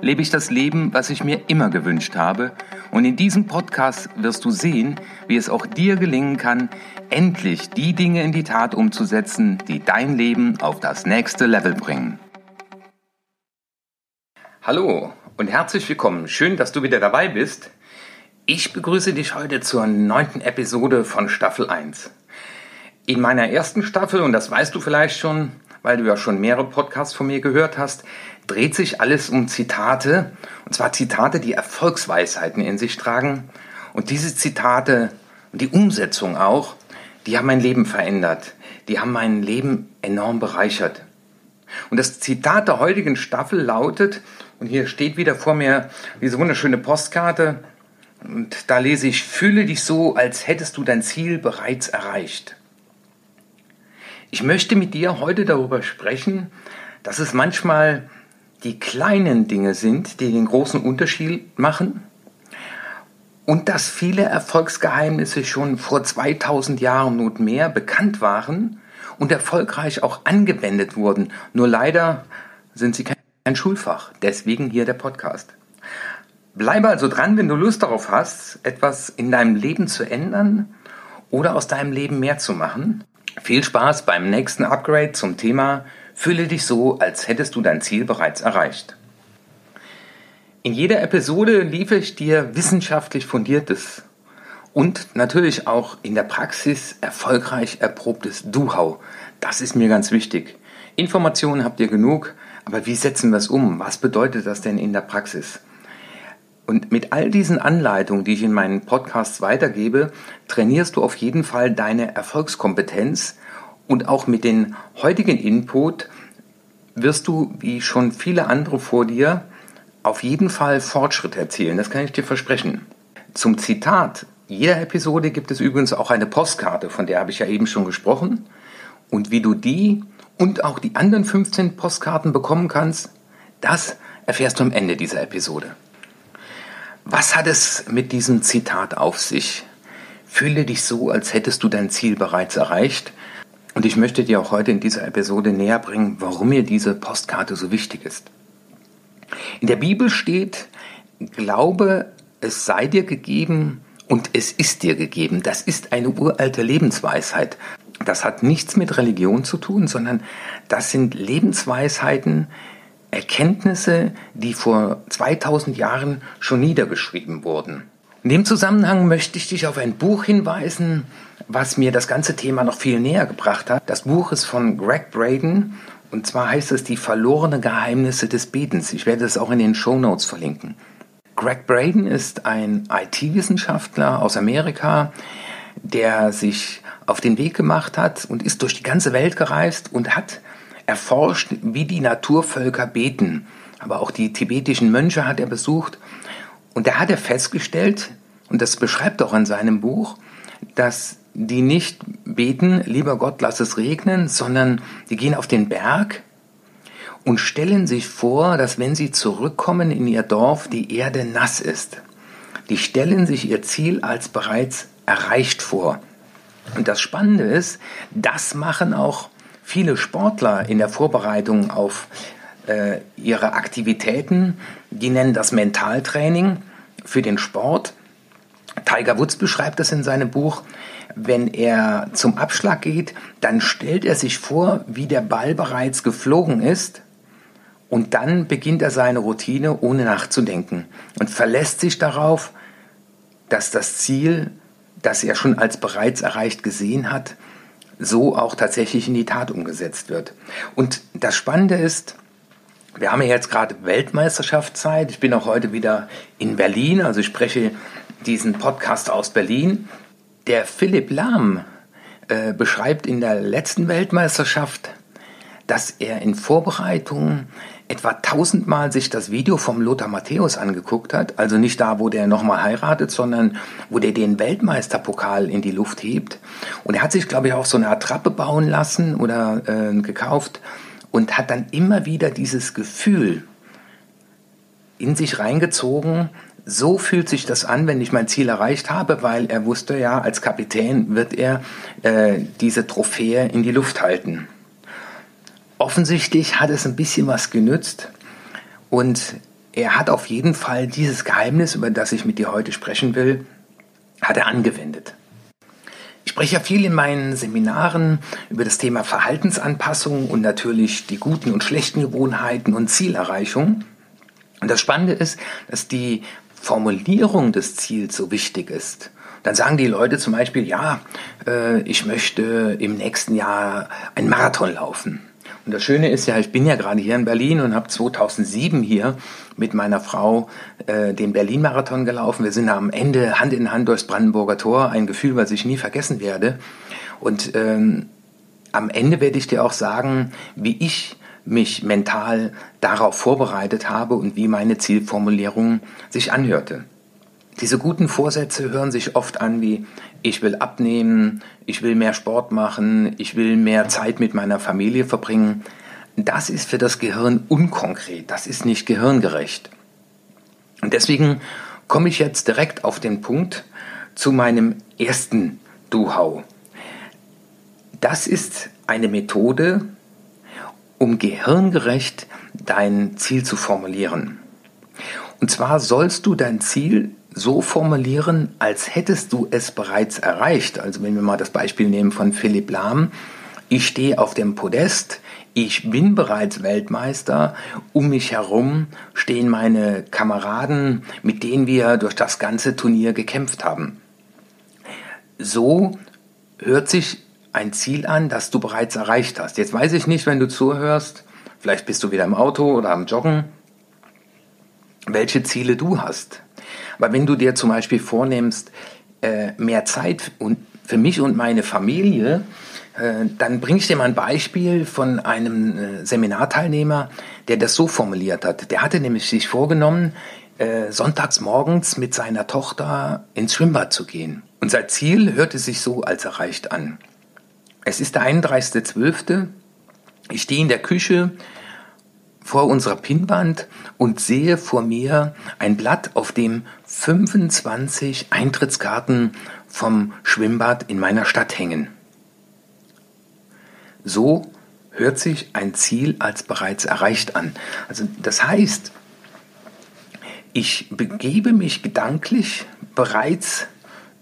lebe ich das Leben, was ich mir immer gewünscht habe. Und in diesem Podcast wirst du sehen, wie es auch dir gelingen kann, endlich die Dinge in die Tat umzusetzen, die dein Leben auf das nächste Level bringen. Hallo und herzlich willkommen. Schön, dass du wieder dabei bist. Ich begrüße dich heute zur neunten Episode von Staffel 1. In meiner ersten Staffel, und das weißt du vielleicht schon, weil du ja schon mehrere Podcasts von mir gehört hast, dreht sich alles um Zitate, und zwar Zitate, die Erfolgsweisheiten in sich tragen. Und diese Zitate und die Umsetzung auch, die haben mein Leben verändert. Die haben mein Leben enorm bereichert. Und das Zitat der heutigen Staffel lautet, und hier steht wieder vor mir diese wunderschöne Postkarte, und da lese ich, fühle dich so, als hättest du dein Ziel bereits erreicht. Ich möchte mit dir heute darüber sprechen, dass es manchmal die kleinen Dinge sind, die den großen Unterschied machen und dass viele Erfolgsgeheimnisse schon vor 2000 Jahren und mehr bekannt waren und erfolgreich auch angewendet wurden. Nur leider sind sie kein Schulfach. Deswegen hier der Podcast. Bleibe also dran, wenn du Lust darauf hast, etwas in deinem Leben zu ändern oder aus deinem Leben mehr zu machen. Viel Spaß beim nächsten Upgrade zum Thema Fühle dich so, als hättest du dein Ziel bereits erreicht. In jeder Episode liefere ich dir wissenschaftlich fundiertes und natürlich auch in der Praxis erfolgreich erprobtes Do-How. Das ist mir ganz wichtig. Informationen habt ihr genug, aber wie setzen wir es um? Was bedeutet das denn in der Praxis? Und mit all diesen Anleitungen, die ich in meinen Podcasts weitergebe, trainierst du auf jeden Fall deine Erfolgskompetenz und auch mit dem heutigen Input wirst du, wie schon viele andere vor dir, auf jeden Fall Fortschritt erzielen. Das kann ich dir versprechen. Zum Zitat jeder Episode gibt es übrigens auch eine Postkarte, von der habe ich ja eben schon gesprochen. Und wie du die und auch die anderen 15 Postkarten bekommen kannst, das erfährst du am Ende dieser Episode. Was hat es mit diesem Zitat auf sich? Fühle dich so, als hättest du dein Ziel bereits erreicht und ich möchte dir auch heute in dieser Episode näher bringen, warum mir diese Postkarte so wichtig ist. In der Bibel steht, glaube, es sei dir gegeben und es ist dir gegeben. Das ist eine uralte Lebensweisheit. Das hat nichts mit Religion zu tun, sondern das sind Lebensweisheiten, Erkenntnisse, die vor 2000 Jahren schon niedergeschrieben wurden. In dem Zusammenhang möchte ich dich auf ein Buch hinweisen, was mir das ganze Thema noch viel näher gebracht hat. Das Buch ist von Greg Braden und zwar heißt es Die verlorene Geheimnisse des Betens. Ich werde es auch in den Show Notes verlinken. Greg Braden ist ein IT-Wissenschaftler aus Amerika, der sich auf den Weg gemacht hat und ist durch die ganze Welt gereist und hat erforscht, wie die Naturvölker beten. Aber auch die tibetischen Mönche hat er besucht und da hat er festgestellt, und das beschreibt auch in seinem Buch, dass die nicht beten, lieber Gott, lass es regnen, sondern die gehen auf den Berg und stellen sich vor, dass wenn sie zurückkommen in ihr Dorf, die Erde nass ist. Die stellen sich ihr Ziel als bereits erreicht vor. Und das Spannende ist, das machen auch viele Sportler in der Vorbereitung auf äh, ihre Aktivitäten. Die nennen das Mentaltraining für den Sport. Tiger Woods beschreibt das in seinem Buch. Wenn er zum Abschlag geht, dann stellt er sich vor, wie der Ball bereits geflogen ist und dann beginnt er seine Routine ohne nachzudenken und verlässt sich darauf, dass das Ziel, das er schon als bereits erreicht gesehen hat, so auch tatsächlich in die Tat umgesetzt wird. Und das Spannende ist, wir haben ja jetzt gerade Weltmeisterschaftszeit. Ich bin auch heute wieder in Berlin, also ich spreche diesen Podcast aus Berlin. Der Philipp Lahm äh, beschreibt in der letzten Weltmeisterschaft, dass er in Vorbereitung etwa tausendmal sich das Video vom Lothar Matthäus angeguckt hat, also nicht da, wo der nochmal heiratet, sondern wo der den Weltmeisterpokal in die Luft hebt. Und er hat sich, glaube ich, auch so eine Attrappe bauen lassen oder äh, gekauft und hat dann immer wieder dieses Gefühl in sich reingezogen, so fühlt sich das an, wenn ich mein Ziel erreicht habe, weil er wusste ja, als Kapitän wird er äh, diese Trophäe in die Luft halten. Offensichtlich hat es ein bisschen was genützt und er hat auf jeden Fall dieses Geheimnis, über das ich mit dir heute sprechen will, hat er angewendet. Ich spreche ja viel in meinen Seminaren über das Thema Verhaltensanpassung und natürlich die guten und schlechten Gewohnheiten und Zielerreichung. Und das Spannende ist, dass die Formulierung des Ziels so wichtig ist. Dann sagen die Leute zum Beispiel, ja, äh, ich möchte im nächsten Jahr einen Marathon laufen. Und das Schöne ist ja, ich bin ja gerade hier in Berlin und habe 2007 hier mit meiner Frau äh, den Berlin-Marathon gelaufen. Wir sind am Ende Hand in Hand durchs Brandenburger Tor, ein Gefühl, was ich nie vergessen werde. Und ähm, am Ende werde ich dir auch sagen, wie ich mich mental darauf vorbereitet habe und wie meine Zielformulierung sich anhörte. Diese guten Vorsätze hören sich oft an wie ich will abnehmen, ich will mehr Sport machen, ich will mehr Zeit mit meiner Familie verbringen. Das ist für das Gehirn unkonkret, das ist nicht gehirngerecht. Und deswegen komme ich jetzt direkt auf den Punkt zu meinem ersten Do-How. Das ist eine Methode, um gehirngerecht dein Ziel zu formulieren. Und zwar sollst du dein Ziel so formulieren, als hättest du es bereits erreicht. Also wenn wir mal das Beispiel nehmen von Philipp Lahm. Ich stehe auf dem Podest, ich bin bereits Weltmeister, um mich herum stehen meine Kameraden, mit denen wir durch das ganze Turnier gekämpft haben. So hört sich ein Ziel an, das du bereits erreicht hast. Jetzt weiß ich nicht, wenn du zuhörst, vielleicht bist du wieder im Auto oder am Joggen, welche Ziele du hast. Aber wenn du dir zum Beispiel vornimmst, äh, mehr Zeit für mich und meine Familie, äh, dann bringe ich dir mal ein Beispiel von einem äh, Seminarteilnehmer, der das so formuliert hat. Der hatte nämlich sich vorgenommen, sonntags morgens mit seiner Tochter ins Schwimmbad zu gehen. Und sein Ziel hörte sich so als erreicht an. Es ist der 31.12. Ich stehe in der Küche vor unserer Pinnwand und sehe vor mir ein Blatt, auf dem 25 Eintrittskarten vom Schwimmbad in meiner Stadt hängen. So hört sich ein Ziel als bereits erreicht an. Also das heißt, ich begebe mich gedanklich bereits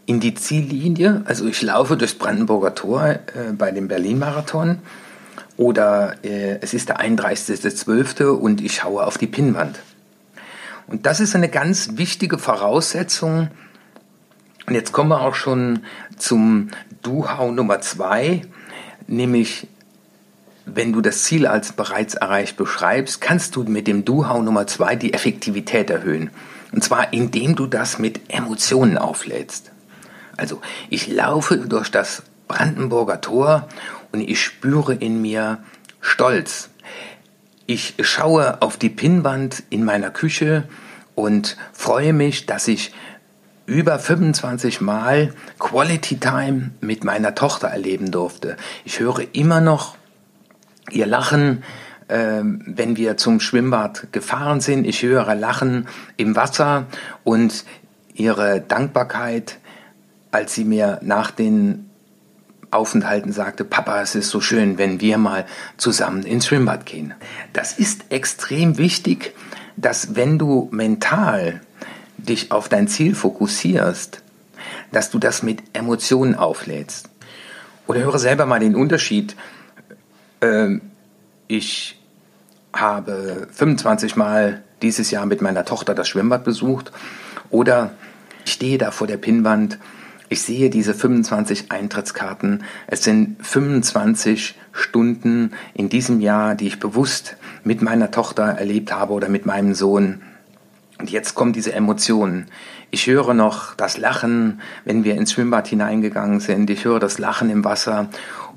in die Ziellinie. Also ich laufe durchs Brandenburger Tor äh, bei dem Berlin-Marathon oder äh, es ist der 31.12. und ich schaue auf die Pinnwand. Und das ist eine ganz wichtige Voraussetzung. Und jetzt kommen wir auch schon zum Do-How Nummer zwei, nämlich wenn du das Ziel als bereits erreicht beschreibst, kannst du mit dem Do-How Nummer zwei die Effektivität erhöhen. Und zwar indem du das mit Emotionen auflädst. Also ich laufe durch das Brandenburger Tor und ich spüre in mir Stolz. Ich schaue auf die Pinnwand in meiner Küche und freue mich, dass ich über 25 Mal Quality Time mit meiner Tochter erleben durfte. Ich höre immer noch ihr Lachen, äh, wenn wir zum Schwimmbad gefahren sind. Ich höre Lachen im Wasser und ihre Dankbarkeit als sie mir nach den Aufenthalten sagte, Papa, es ist so schön, wenn wir mal zusammen ins Schwimmbad gehen. Das ist extrem wichtig, dass wenn du mental dich auf dein Ziel fokussierst, dass du das mit Emotionen auflädst. Oder höre selber mal den Unterschied. Ähm, ich habe 25 Mal dieses Jahr mit meiner Tochter das Schwimmbad besucht oder ich stehe da vor der Pinnwand ich sehe diese 25 Eintrittskarten. Es sind 25 Stunden in diesem Jahr, die ich bewusst mit meiner Tochter erlebt habe oder mit meinem Sohn. Und jetzt kommen diese Emotionen. Ich höre noch das Lachen, wenn wir ins Schwimmbad hineingegangen sind. Ich höre das Lachen im Wasser.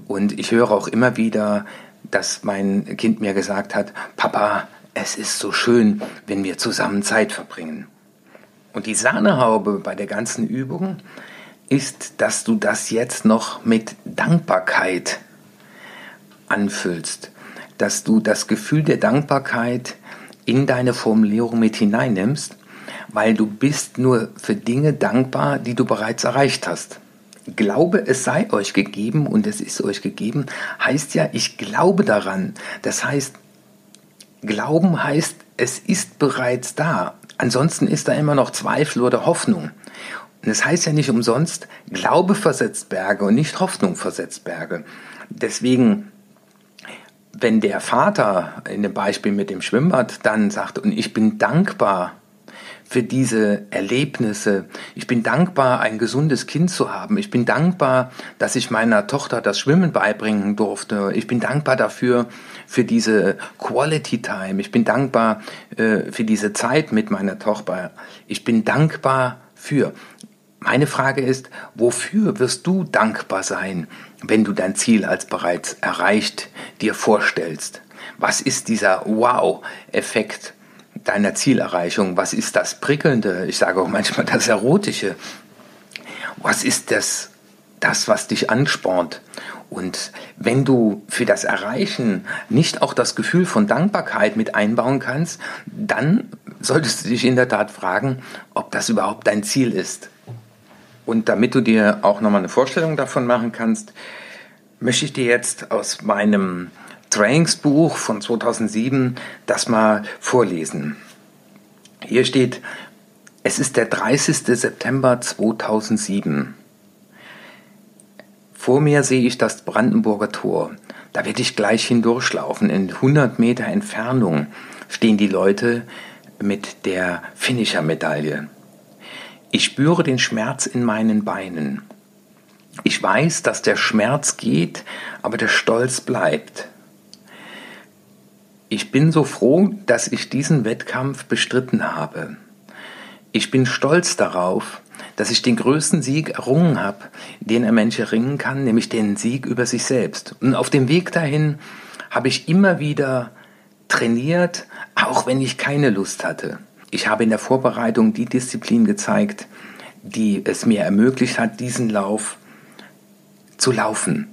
Und ich höre auch immer wieder, dass mein Kind mir gesagt hat, Papa, es ist so schön, wenn wir zusammen Zeit verbringen. Und die Sahnehaube bei der ganzen Übung ist, dass du das jetzt noch mit Dankbarkeit anfüllst, dass du das Gefühl der Dankbarkeit in deine Formulierung mit hineinnimmst, weil du bist nur für Dinge dankbar, die du bereits erreicht hast. Glaube, es sei euch gegeben und es ist euch gegeben, heißt ja, ich glaube daran. Das heißt, Glauben heißt, es ist bereits da. Ansonsten ist da immer noch Zweifel oder Hoffnung. Und es das heißt ja nicht umsonst, Glaube versetzt Berge und nicht Hoffnung versetzt Berge. Deswegen, wenn der Vater in dem Beispiel mit dem Schwimmbad dann sagt, und ich bin dankbar für diese Erlebnisse. Ich bin dankbar, ein gesundes Kind zu haben. Ich bin dankbar, dass ich meiner Tochter das Schwimmen beibringen durfte. Ich bin dankbar dafür, für diese Quality Time. Ich bin dankbar äh, für diese Zeit mit meiner Tochter. Ich bin dankbar für. Meine Frage ist, wofür wirst du dankbar sein, wenn du dein Ziel als bereits erreicht dir vorstellst? Was ist dieser Wow-Effekt? deiner Zielerreichung? Was ist das Prickelnde? Ich sage auch manchmal das Erotische. Was ist das, das, was dich anspornt? Und wenn du für das Erreichen nicht auch das Gefühl von Dankbarkeit mit einbauen kannst, dann solltest du dich in der Tat fragen, ob das überhaupt dein Ziel ist. Und damit du dir auch nochmal eine Vorstellung davon machen kannst, möchte ich dir jetzt aus meinem Trainingsbuch von 2007 das mal vorlesen. Hier steht, es ist der 30. September 2007. Vor mir sehe ich das Brandenburger Tor. Da werde ich gleich hindurchlaufen. In 100 Meter Entfernung stehen die Leute mit der Finisher-Medaille. Ich spüre den Schmerz in meinen Beinen. Ich weiß, dass der Schmerz geht, aber der Stolz bleibt. Ich bin so froh, dass ich diesen Wettkampf bestritten habe. Ich bin stolz darauf, dass ich den größten Sieg errungen habe, den ein Mensch erringen kann, nämlich den Sieg über sich selbst. Und auf dem Weg dahin habe ich immer wieder trainiert, auch wenn ich keine Lust hatte. Ich habe in der Vorbereitung die Disziplin gezeigt, die es mir ermöglicht hat, diesen Lauf zu laufen.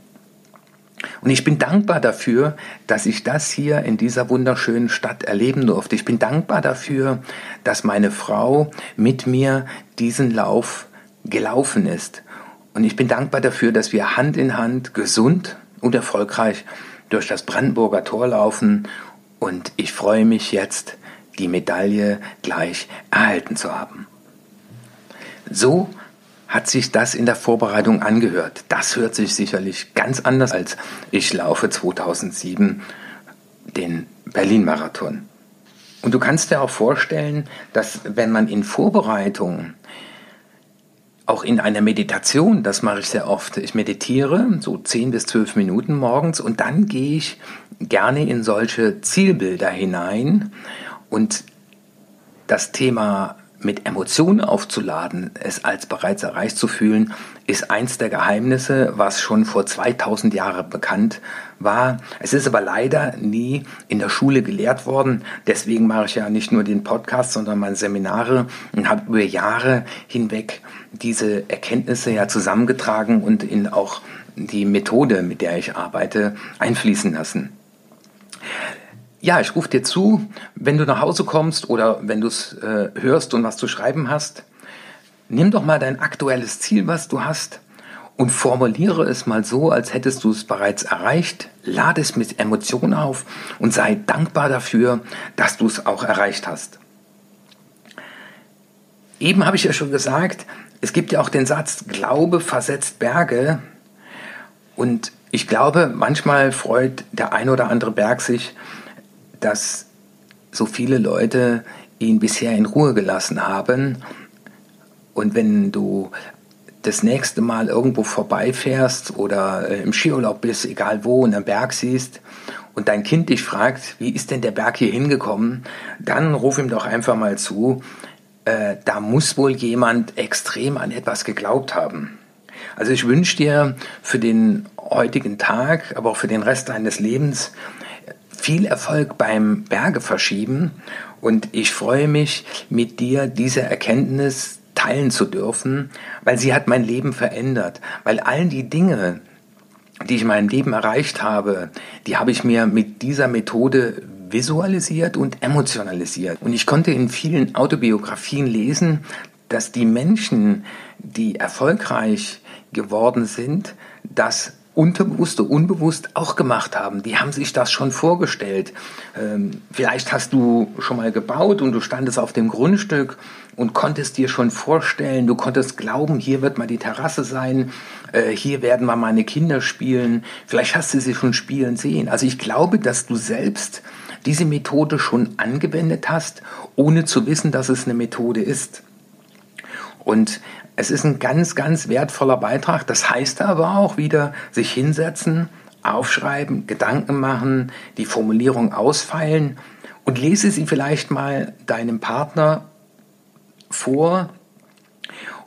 Und ich bin dankbar dafür, dass ich das hier in dieser wunderschönen Stadt erleben durfte. Ich bin dankbar dafür, dass meine Frau mit mir diesen Lauf gelaufen ist. Und ich bin dankbar dafür, dass wir Hand in Hand gesund und erfolgreich durch das Brandenburger Tor laufen. Und ich freue mich jetzt, die Medaille gleich erhalten zu haben. So hat sich das in der Vorbereitung angehört. Das hört sich sicherlich ganz anders als ich laufe 2007 den Berlin-Marathon. Und du kannst dir auch vorstellen, dass wenn man in Vorbereitung auch in einer Meditation, das mache ich sehr oft. Ich meditiere so 10 bis 12 Minuten morgens und dann gehe ich gerne in solche Zielbilder hinein und das Thema mit Emotionen aufzuladen, es als bereits erreicht zu fühlen, ist eins der Geheimnisse, was schon vor 2000 Jahren bekannt war. Es ist aber leider nie in der Schule gelehrt worden. Deswegen mache ich ja nicht nur den Podcast, sondern meine Seminare und habe über Jahre hinweg diese Erkenntnisse ja zusammengetragen und in auch die Methode, mit der ich arbeite, einfließen lassen. Ja, ich rufe dir zu, wenn du nach Hause kommst oder wenn du es äh, hörst und was zu schreiben hast. Nimm doch mal dein aktuelles Ziel, was du hast, und formuliere es mal so, als hättest du es bereits erreicht. Lade es mit Emotionen auf und sei dankbar dafür, dass du es auch erreicht hast. Eben habe ich ja schon gesagt, es gibt ja auch den Satz, Glaube versetzt Berge. Und ich glaube, manchmal freut der ein oder andere Berg sich, dass so viele Leute ihn bisher in Ruhe gelassen haben. Und wenn du das nächste Mal irgendwo vorbeifährst oder äh, im Skiurlaub bist, egal wo, und einen Berg siehst und dein Kind dich fragt, wie ist denn der Berg hier hingekommen, dann ruf ihm doch einfach mal zu, äh, da muss wohl jemand extrem an etwas geglaubt haben. Also ich wünsche dir für den heutigen Tag, aber auch für den Rest deines Lebens viel Erfolg beim Berge verschieben und ich freue mich, mit dir diese Erkenntnis teilen zu dürfen, weil sie hat mein Leben verändert, weil all die Dinge, die ich in meinem Leben erreicht habe, die habe ich mir mit dieser Methode visualisiert und emotionalisiert. Und ich konnte in vielen Autobiografien lesen, dass die Menschen, die erfolgreich geworden sind, das unterbewusst oder unbewusst auch gemacht haben. Die haben sich das schon vorgestellt. Ähm, vielleicht hast du schon mal gebaut und du standest auf dem Grundstück und konntest dir schon vorstellen, du konntest glauben, hier wird mal die Terrasse sein, äh, hier werden mal meine Kinder spielen. Vielleicht hast du sie schon spielen sehen. Also ich glaube, dass du selbst diese Methode schon angewendet hast, ohne zu wissen, dass es eine Methode ist. Und es ist ein ganz, ganz wertvoller Beitrag. Das heißt aber auch wieder, sich hinsetzen, aufschreiben, Gedanken machen, die Formulierung ausfeilen und lese sie vielleicht mal deinem Partner vor.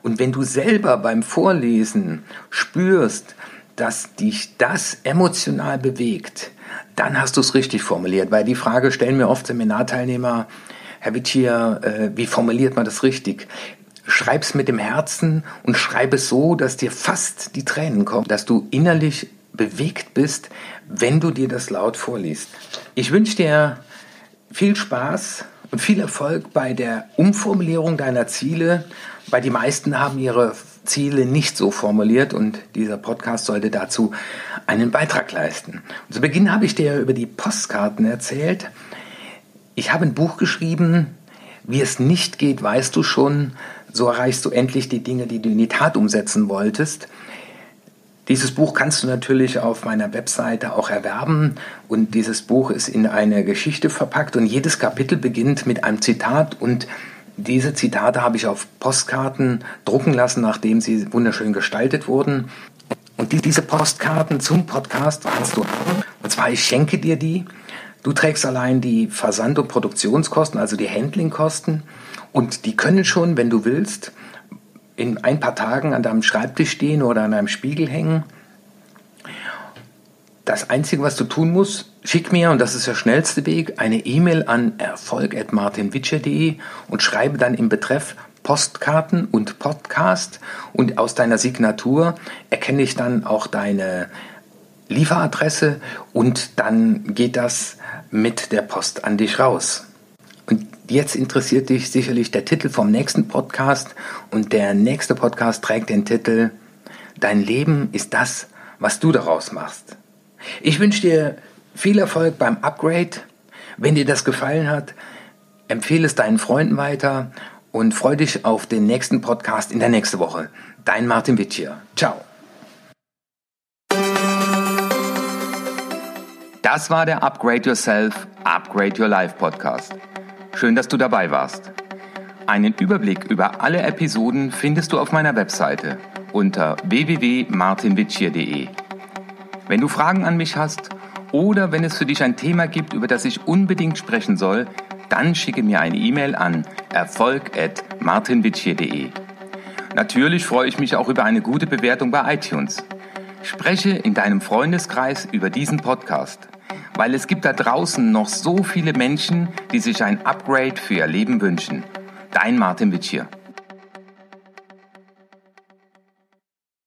Und wenn du selber beim Vorlesen spürst, dass dich das emotional bewegt, dann hast du es richtig formuliert. Weil die Frage stellen mir oft Seminarteilnehmer, Herr Wittier, äh, wie formuliert man das richtig? Schreib's mit dem Herzen und schreib es so, dass dir fast die Tränen kommen, dass du innerlich bewegt bist, wenn du dir das laut vorliest. Ich wünsche dir viel Spaß und viel Erfolg bei der Umformulierung deiner Ziele, weil die meisten haben ihre Ziele nicht so formuliert und dieser Podcast sollte dazu einen Beitrag leisten. Und zu Beginn habe ich dir über die Postkarten erzählt. Ich habe ein Buch geschrieben, wie es nicht geht, weißt du schon, so erreichst du endlich die Dinge, die du in die Tat umsetzen wolltest. Dieses Buch kannst du natürlich auf meiner Webseite auch erwerben und dieses Buch ist in eine Geschichte verpackt und jedes Kapitel beginnt mit einem Zitat und diese Zitate habe ich auf Postkarten drucken lassen, nachdem sie wunderschön gestaltet wurden. Und diese Postkarten zum Podcast kannst du. Und zwar, ich schenke dir die. Du trägst allein die Versand- und Produktionskosten, also die Handlingkosten. Und die können schon, wenn du willst, in ein paar Tagen an deinem Schreibtisch stehen oder an einem Spiegel hängen. Das Einzige, was du tun musst, schick mir, und das ist der schnellste Weg, eine E-Mail an erfolg.martinwitscher.de und schreibe dann im Betreff Postkarten und Podcast und aus deiner Signatur erkenne ich dann auch deine Lieferadresse und dann geht das mit der Post an dich raus. Und jetzt interessiert dich sicherlich der Titel vom nächsten Podcast und der nächste Podcast trägt den Titel Dein Leben ist das, was du daraus machst. Ich wünsche dir viel Erfolg beim Upgrade. Wenn dir das gefallen hat, empfehle es deinen Freunden weiter und freue dich auf den nächsten Podcast in der nächsten Woche. Dein Martin Witt hier. Ciao. Das war der Upgrade Yourself, Upgrade Your Life Podcast. Schön, dass du dabei warst. Einen Überblick über alle Episoden findest du auf meiner Webseite unter www.martinwitschier.de. Wenn du Fragen an mich hast oder wenn es für dich ein Thema gibt, über das ich unbedingt sprechen soll, dann schicke mir eine E-Mail an erfolg.martinwitschier.de. Natürlich freue ich mich auch über eine gute Bewertung bei iTunes. Spreche in deinem Freundeskreis über diesen Podcast, weil es gibt da draußen noch so viele Menschen, die sich ein Upgrade für ihr Leben wünschen. Dein Martin Witschier.